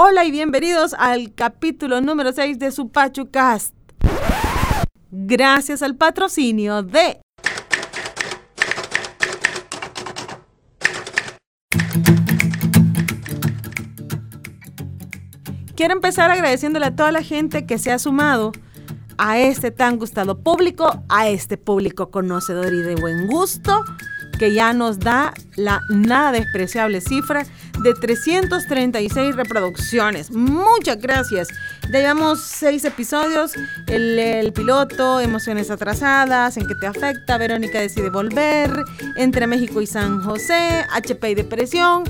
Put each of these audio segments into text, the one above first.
Hola y bienvenidos al capítulo número 6 de su PachuCast. Gracias al patrocinio de Quiero empezar agradeciéndole a toda la gente que se ha sumado a este tan gustado público, a este público conocedor y de buen gusto, que ya nos da la nada despreciable cifra de 336 reproducciones. Muchas gracias. Ya llevamos seis episodios, el, el, piloto, emociones atrasadas, en qué te afecta, Verónica decide volver, entre México y San José, HP y depresión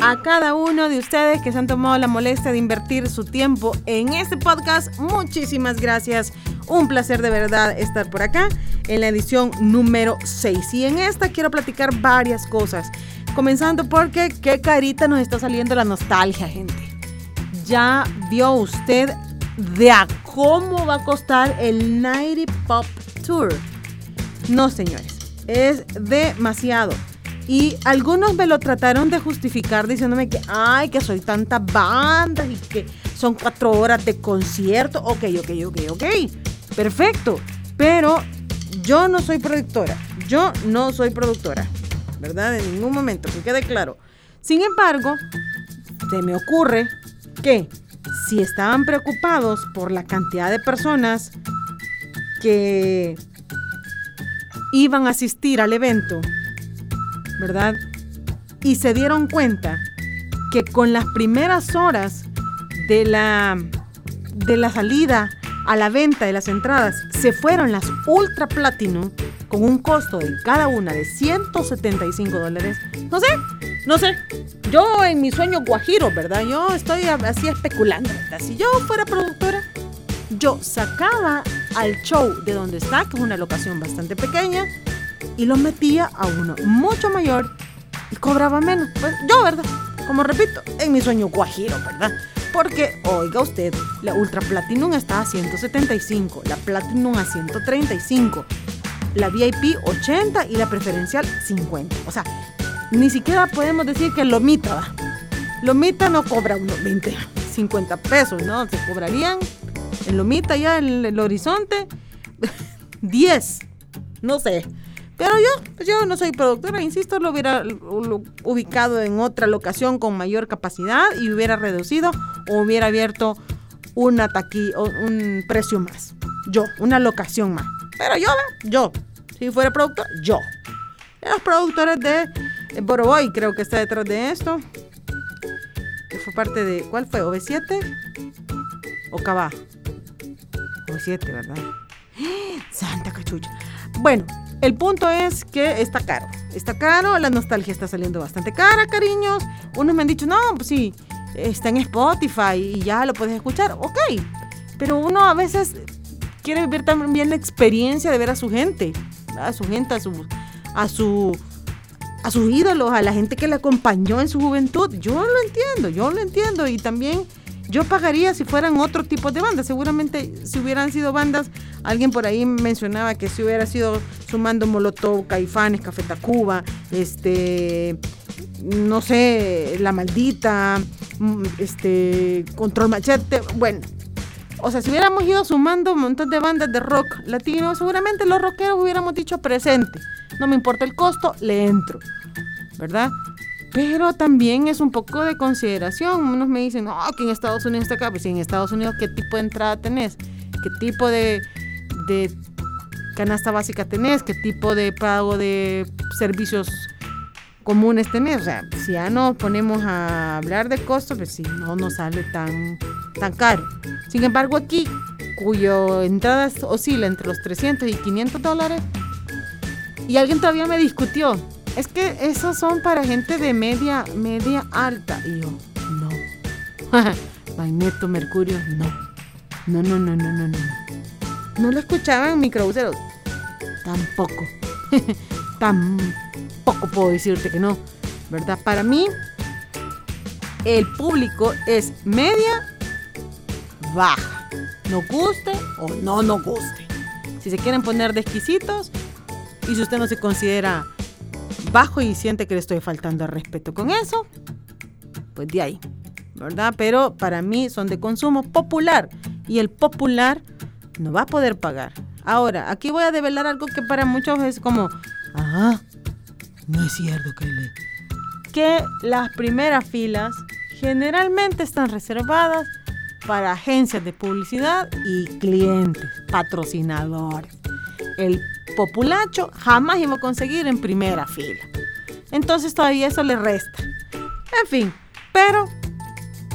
a cada uno de ustedes que se han tomado la molestia de invertir su tiempo en este podcast. Muchísimas gracias. Un placer de verdad estar por acá en la edición número 6. Y en esta quiero platicar varias cosas. Comenzando porque qué carita nos está saliendo la nostalgia, gente. Ya vio usted de a cómo va a costar el 90 Pop Tour. No, señores, es demasiado. Y algunos me lo trataron de justificar diciéndome que, ay, que soy tantas bandas y que son cuatro horas de concierto. Ok, ok, ok, ok. Perfecto. Pero yo no soy productora. Yo no soy productora. ¿Verdad? En ningún momento, que quede claro. Sin embargo, se me ocurre que si estaban preocupados por la cantidad de personas que iban a asistir al evento, ¿verdad? Y se dieron cuenta que con las primeras horas de la, de la salida a la venta de las entradas se fueron las Ultra Platinum con un costo de cada una de 175 dólares. No sé, no sé. Yo en mi sueño guajiro, ¿verdad? Yo estoy así especulando. ¿verdad? Si yo fuera productora, yo sacaba al show de donde está, que es una locación bastante pequeña, y lo metía a uno mucho mayor y cobraba menos. Pues yo, ¿verdad? Como repito, en mi sueño guajiro, ¿verdad? Porque, oiga usted, la Ultra Platinum está a 175, la Platinum a 135, la VIP 80 y la preferencial 50. O sea, ni siquiera podemos decir que Lomita, ¿va? Lomita no cobra unos 20, 50 pesos, ¿no? Se cobrarían en Lomita ya en el horizonte 10, no sé. Pero yo, pues yo no soy productora, insisto, lo hubiera ubicado en otra locación con mayor capacidad y hubiera reducido hubiera abierto una taqui, un precio más. Yo, una locación más. Pero yo, yo, si fuera productor, yo. Los productores de Boroboy creo que está detrás de esto. Fue parte de, ¿cuál fue? ¿OV7? ¿O Cabá? OV7, ¿verdad? Santa cachucha. Bueno, el punto es que está caro. Está caro, la nostalgia está saliendo bastante cara, cariños. Unos me han dicho, no, pues sí, está en Spotify y ya lo puedes escuchar. Ok, pero uno a veces quiere vivir también la experiencia de ver a su gente, a su gente, a su, a su, a sus ídolos, a la gente que le acompañó en su juventud. Yo lo entiendo, yo lo entiendo y también yo pagaría si fueran otro tipo de bandas. Seguramente si hubieran sido bandas, alguien por ahí mencionaba que si hubiera sido sumando Molotov, Caifanes, Café Tacuba, este, no sé, La Maldita, este, Control Machete, bueno. O sea, si hubiéramos ido sumando un montón de bandas de rock latino, seguramente los rockeros hubiéramos dicho presente. No me importa el costo, le entro. ¿Verdad? Pero también es un poco de consideración. Unos me dicen, no, que en Estados Unidos está acá. Pues si en Estados Unidos, ¿qué tipo de entrada tenés? ¿Qué tipo de, de canasta básica tenés? ¿Qué tipo de pago de servicios comunes tenés? O sea, si ya nos ponemos a hablar de costos, pues si no nos sale tan, tan caro. Sin embargo, aquí, cuyo entrada oscila entre los 300 y 500 dólares, y alguien todavía me discutió es que esos son para gente de media, media alta. Y yo, no. Magneto, Mercurio, no. No, no, no, no, no, no. No lo escuchaban microbuseros. Tampoco. Tampoco puedo decirte que no. ¿Verdad? Para mí, el público es media baja. No guste o no nos guste. Si se quieren poner de exquisitos y si usted no se considera bajo y siente que le estoy faltando al respeto con eso, pues de ahí. ¿verdad? Pero para mí son de consumo popular y el popular no va a poder pagar. Ahora, aquí voy a develar algo que para muchos es como, ah, no es cierto que le... Que las primeras filas generalmente están reservadas para agencias de publicidad y clientes, patrocinadores. El populacho jamás iba a conseguir en primera fila. Entonces todavía eso le resta. En fin, pero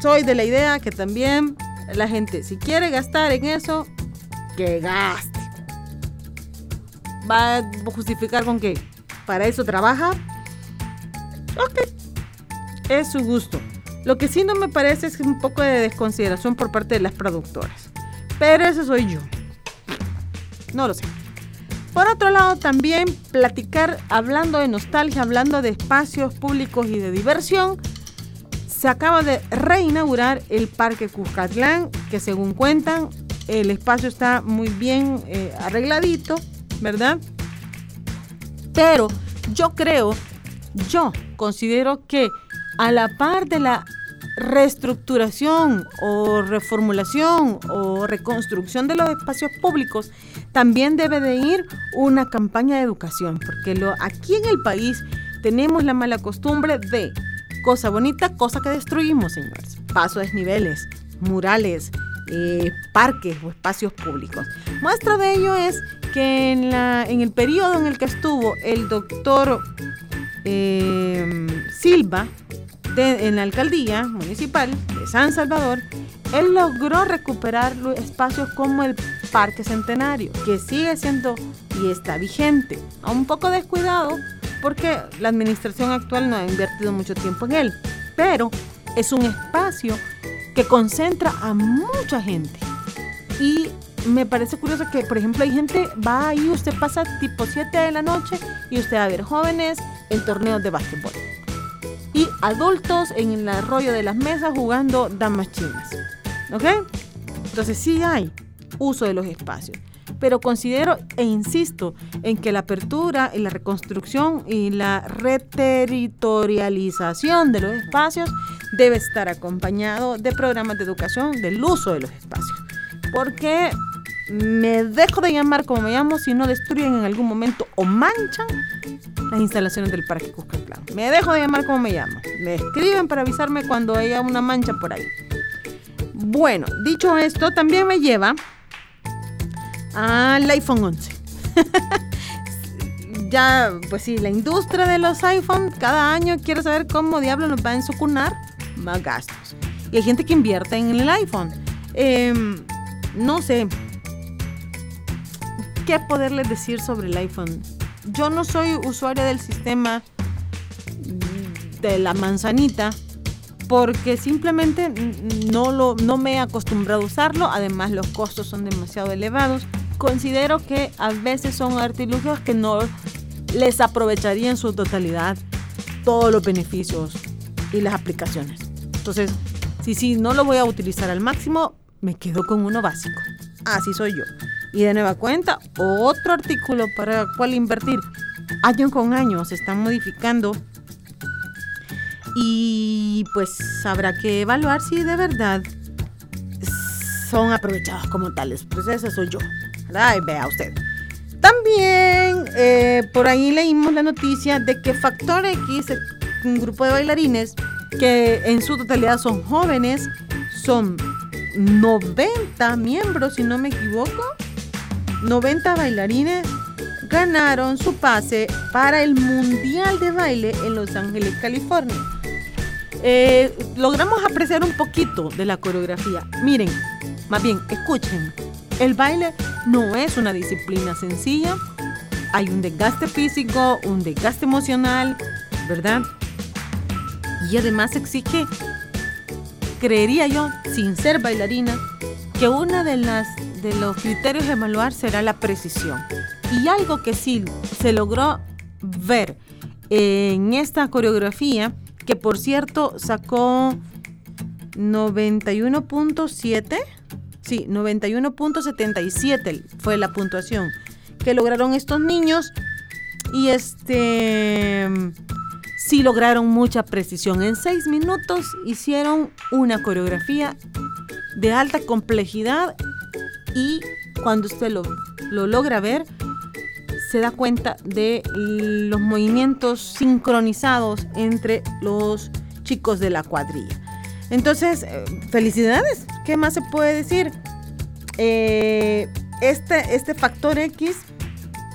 soy de la idea que también la gente, si quiere gastar en eso, que gaste. Va a justificar con que para eso trabaja. Ok, es su gusto. Lo que sí no me parece es un poco de desconsideración por parte de las productoras. Pero eso soy yo. No lo sé. Por otro lado, también platicar, hablando de nostalgia, hablando de espacios públicos y de diversión, se acaba de reinaugurar el Parque Cuscatlán, que según cuentan, el espacio está muy bien eh, arregladito, ¿verdad? Pero yo creo, yo considero que a la par de la reestructuración o reformulación o reconstrucción de los espacios públicos, también debe de ir una campaña de educación, porque aquí en el país tenemos la mala costumbre de cosa bonita, cosa que destruimos, señores. Pasos desniveles, murales, eh, parques o espacios públicos. Muestra de ello es que en, el periodo en el que estuvo el doctor eh, Silva, en la alcaldía municipal de San Salvador, él logró recuperar espacios como el Parque Centenario, que sigue siendo y está vigente, a un poco descuidado porque la administración actual no ha invertido mucho tiempo en él, pero es un espacio que concentra a mucha gente. Y me parece curioso que, por ejemplo, hay gente, va ahí, usted pasa tipo 7 de la noche y usted va a ver jóvenes en torneos de básquetbol y adultos en el arroyo de las mesas jugando damas chinas. ¿Ok? Entonces sí hay uso de los espacios. Pero considero e insisto en que la apertura y la reconstrucción y la reterritorialización de los espacios debe estar acompañado de programas de educación del uso de los espacios. Porque me dejo de llamar como me llamo si no destruyen en algún momento o manchan las instalaciones del Parque Cuscatlán. Me dejo de llamar como me llamo. Me escriben para avisarme cuando haya una mancha por ahí. Bueno, dicho esto, también me lleva al iPhone 11. ya, pues sí, la industria de los iPhones cada año quiere saber cómo diablos nos va a ensucunar más gastos. Y hay gente que invierte en el iPhone. Em, no sé qué poderles decir sobre el iPhone yo no soy usuaria del sistema de la manzanita porque simplemente no, lo, no me he acostumbrado a usarlo, además los costos son demasiado elevados. Considero que a veces son artilugios que no les aprovecharía en su totalidad todos los beneficios y las aplicaciones. Entonces, si, si no lo voy a utilizar al máximo, me quedo con uno básico. Así soy yo. Y de nueva cuenta, otro artículo para el cual invertir. Año con año se están modificando. Y pues habrá que evaluar si de verdad son aprovechados como tales. Pues ese soy yo. Ay, vea usted. También eh, por ahí leímos la noticia de que Factor X, un grupo de bailarines que en su totalidad son jóvenes, son 90 miembros, si no me equivoco, 90 bailarines ganaron su pase para el Mundial de Baile en Los Ángeles, California. Eh, logramos apreciar un poquito de la coreografía. Miren, más bien, escuchen. El baile no es una disciplina sencilla. Hay un desgaste físico, un desgaste emocional, ¿verdad? Y además exige, creería yo, sin ser bailarina, que una de las de los criterios de evaluar será la precisión. Y algo que sí se logró ver en esta coreografía, que por cierto sacó 91.7, sí, 91.77 fue la puntuación que lograron estos niños. Y este sí lograron mucha precisión. En seis minutos hicieron una coreografía de alta complejidad y cuando usted lo, lo logra ver, se da cuenta de los movimientos sincronizados entre los chicos de la cuadrilla. Entonces, eh, felicidades. ¿Qué más se puede decir? Eh, este, este factor X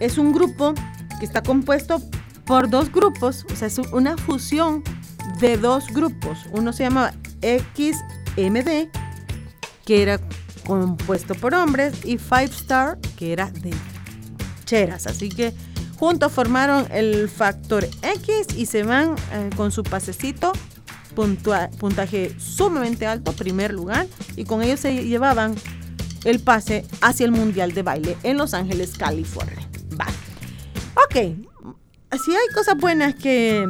es un grupo que está compuesto por dos grupos, o sea, es una fusión de dos grupos. Uno se llamaba XMD, que era compuesto por hombres, y Five Star, que era de cheras. Así que juntos formaron el factor X y se van eh, con su pasecito, puntaje sumamente alto, primer lugar, y con ellos se llevaban el pase hacia el Mundial de Baile en Los Ángeles, California. Va. Ok, si hay cosas buenas que,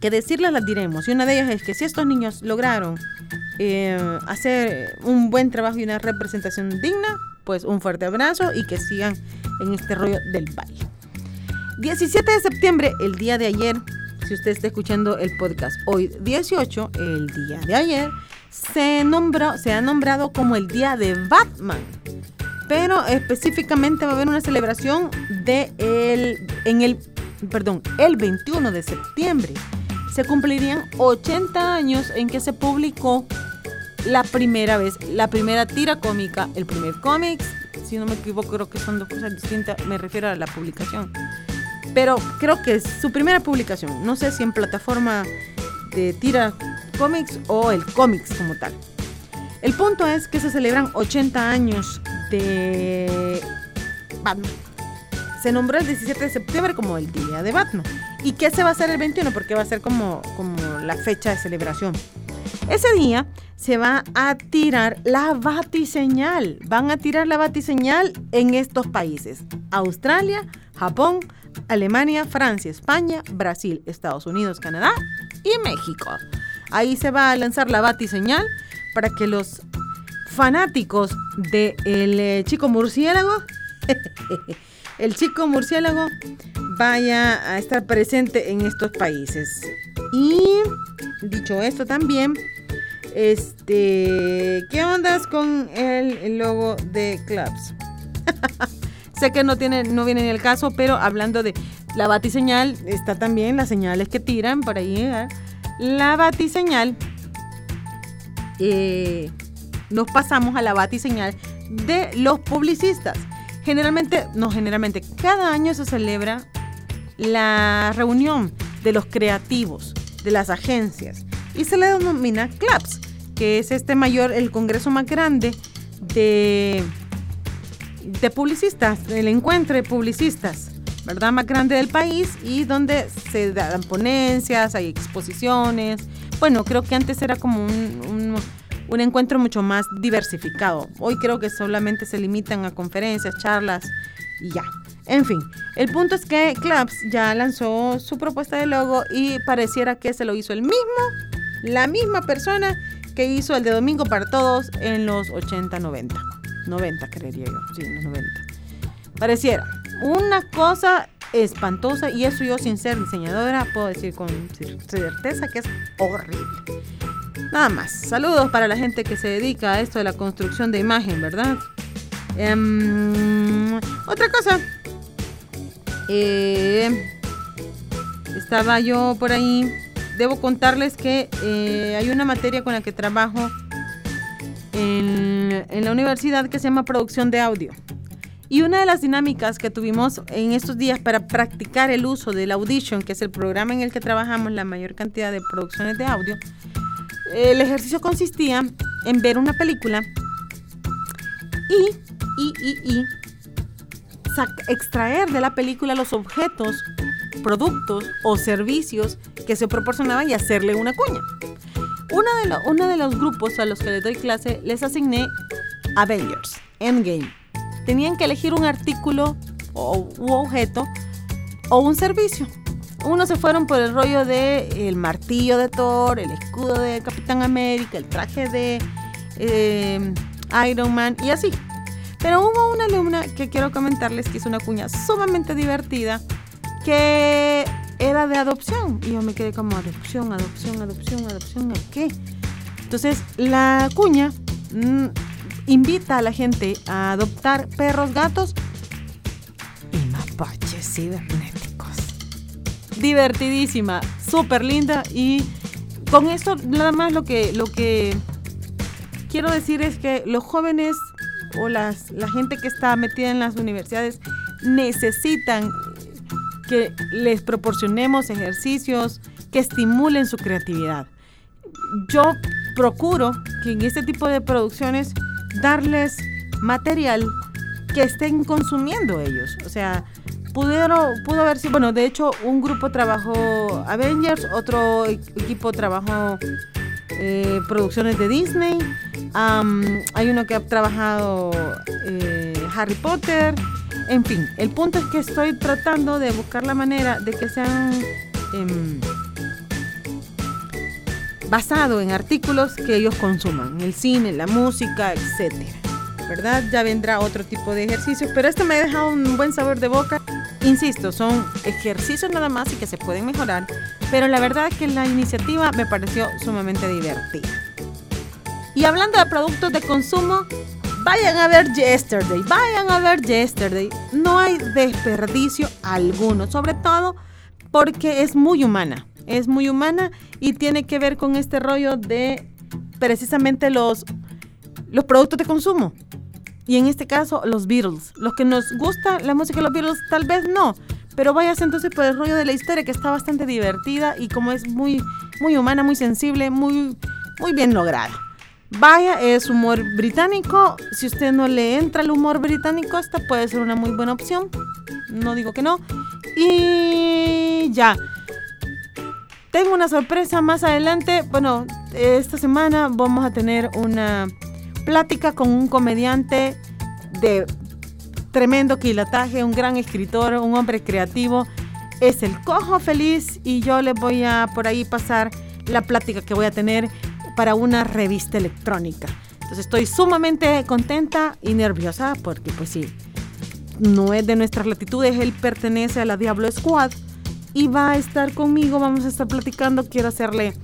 que decirles, las diremos. Y una de ellas es que si estos niños lograron eh, hacer un buen trabajo y una representación digna, pues un fuerte abrazo y que sigan en este rollo del baile. 17 de septiembre, el día de ayer, si usted está escuchando el podcast hoy 18, el día de ayer, se, nombró, se ha nombrado como el día de Batman pero específicamente va a haber una celebración de el, en el, perdón, el 21 de septiembre. Se cumplirían 80 años en que se publicó la primera vez, la primera tira cómica, el primer cómic, si no me equivoco, creo que son dos cosas distintas, me refiero a la publicación. Pero creo que es su primera publicación, no sé si en plataforma de tira cómics o el cómics como tal. El punto es que se celebran 80 años de Batman. Se nombró el 17 de septiembre como el Día de Batman. ¿Y qué se va a hacer el 21? Porque va a ser como, como la fecha de celebración. Ese día se va a tirar la batiseñal. Van a tirar la batiseñal en estos países. Australia, Japón, Alemania, Francia, España, Brasil, Estados Unidos, Canadá y México. Ahí se va a lanzar la batiseñal para que los fanáticos del de eh, chico murciélago, el chico murciélago vaya a estar presente en estos países. Y dicho esto también, este, ¿qué ondas con el, logo de Clubs? sé que no tiene, no viene en el caso, pero hablando de la batiseñal, está también las señales que tiran por ahí. ¿eh? La batiseñal eh, nos pasamos a la batiseñal de los publicistas. Generalmente, no generalmente, cada año se celebra la reunión de los creativos, de las agencias, y se le denomina CLAPS, que es este mayor, el congreso más grande de, de publicistas, el encuentro de publicistas, ¿verdad? Más grande del país y donde se dan ponencias, hay exposiciones. Bueno, creo que antes era como un un encuentro mucho más diversificado. Hoy creo que solamente se limitan a conferencias, charlas y ya. En fin, el punto es que Clubs ya lanzó su propuesta de logo y pareciera que se lo hizo el mismo, la misma persona que hizo el de Domingo para Todos en los 80, 90. 90 creería yo, sí, en los 90. Pareciera una cosa espantosa y eso yo sin ser diseñadora puedo decir con certeza que es horrible. Nada más. Saludos para la gente que se dedica a esto de la construcción de imagen, ¿verdad? Em, otra cosa. Eh, estaba yo por ahí. Debo contarles que eh, hay una materia con la que trabajo en, en la universidad que se llama producción de audio. Y una de las dinámicas que tuvimos en estos días para practicar el uso del Audition, que es el programa en el que trabajamos la mayor cantidad de producciones de audio, el ejercicio consistía en ver una película y, y, y, y extraer de la película los objetos, productos o servicios que se proporcionaban y hacerle una cuña. Uno de los grupos a los que les doy clase les asigné Avengers, Endgame. Tenían que elegir un artículo o, u objeto o un servicio. Unos se fueron por el rollo de el martillo de Thor, el escudo de Capitán América, el traje de em, Iron Man y así. Pero hubo una alumna que quiero comentarles que hizo una cuña sumamente divertida que era de adopción. Y yo me quedé como adopción, adopción, adopción, adopción, ¿a qué? Entonces, la cuña mm, invita a la gente a adoptar perros, gatos y mapaches cibernéticos. Divertidísima, súper linda y con esto nada más lo que, lo que quiero decir es que los jóvenes o las, la gente que está metida en las universidades necesitan que les proporcionemos ejercicios que estimulen su creatividad. Yo procuro que en este tipo de producciones darles material que estén consumiendo ellos. O sea, pudieron, pudo haber sido, bueno, de hecho un grupo trabajó Avengers, otro equipo trabajó eh, producciones de Disney, hay uno que ha trabajado eh, Harry Potter, en fin, el punto es que estoy tratando de buscar la manera de que sean em, basado en artículos que ellos consuman, el cine, la música, etcétera. ¿Verdad? Ya vendrá otro tipo de ejercicios, pero este me ha dejado un buen sabor de boca. Insisto, son ejercicios nada más y que se pueden mejorar, pero la verdad es que la iniciativa me pareció sumamente divertida. Y hablando de productos de consumo, vayan a ver Yesterday, vayan a ver Yesterday. No hay desperdicio alguno, sobre todo porque es muy humana es muy humana y tiene que ver con este rollo de precisamente los, los productos de consumo. Y en este caso, los Beatles. Los que nos gusta la música de los Beatles, tal vez no. Pero vayas entonces por el rollo de la historia que está bastante divertida y como es muy, muy humana, muy sensible, muy, muy bien lograda. Vaya, es humor británico. Si usted no le entra el humor británico, esta puede ser una muy buena opción. No digo que no. Y ya. Tengo una sorpresa más adelante. Bueno, esta semana vamos a tener una plática con un comediante de tremendo quilataje, un gran escritor, un hombre creativo. Es el Cojo Feliz y yo les voy a por ahí pasar la plática que voy a tener para una revista electrónica. Entonces estoy sumamente contenta y nerviosa porque pues sí, no es de nuestras latitudes, él pertenece a la Diablo Squad y va a estar conmigo, vamos a estar platicando, quiero hacerle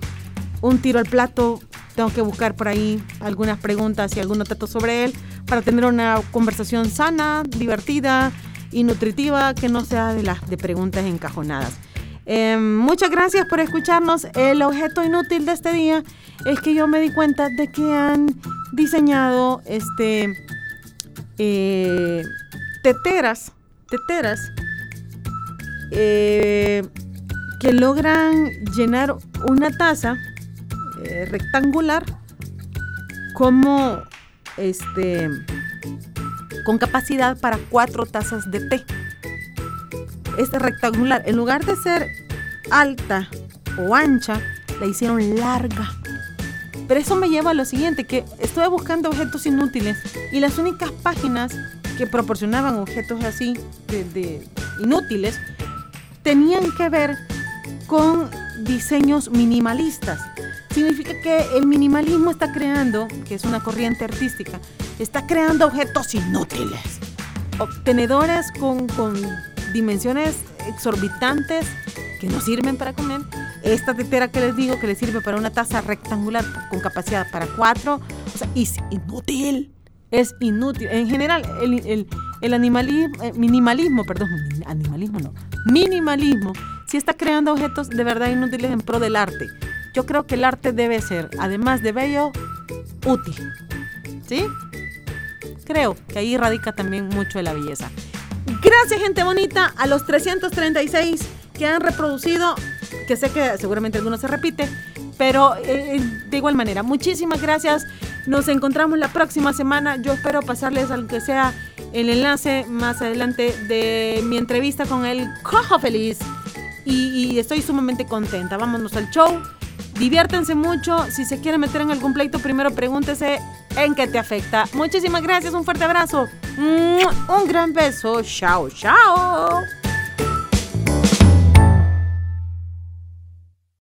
un tiro al plato, tengo que buscar por ahí algunas preguntas y algunos datos sobre él para tener una conversación sana, divertida y nutritiva que no sea de las de preguntas encajonadas. Em, muchas gracias por escucharnos. El objeto inútil de este día es que yo me di cuenta de que han diseñado este eh, teteras, teteras eh, que logran llenar una taza eh, rectangular como este con capacidad para cuatro tazas de té. Este rectangular, en lugar de ser alta o ancha, la hicieron larga. Pero eso me lleva a lo siguiente, que estuve buscando objetos inútiles y las únicas páginas que proporcionaban objetos así de inútiles tenían que ver con diseños minimalistas. Significa que el minimalismo está creando, que es una corriente artística, está creando objetos inútiles. Obtenedores con, con dimensiones exorbitantes que no sirven para comer. Esta tetera que les digo que le sirve para una taza rectangular con capacidad para cuatro, o sea, es inútil. Es inútil. En general, el, el animalismo, eh, minimalismo, perdón, animalismo no, minimalismo, si está creando objetos de verdad inútiles en pro del arte. Yo creo que el arte debe ser, además de bello, útil. ¿Sí? Creo que ahí radica también mucho de la belleza. Gracias, gente bonita, a los 336 que han reproducido, que sé que seguramente alguno se repite, pero eh, de igual manera, muchísimas gracias. Nos encontramos la próxima semana. Yo espero pasarles al que sea el enlace más adelante de mi entrevista con el Cojo Feliz. Y, estoy sumamente contenta. Vámonos al show. Diviértanse mucho. Si se quieren meter en algún pleito, primero pregúntese en qué te afecta. Muchísimas gracias. Un fuerte abrazo. Un gran beso. Chao, chao.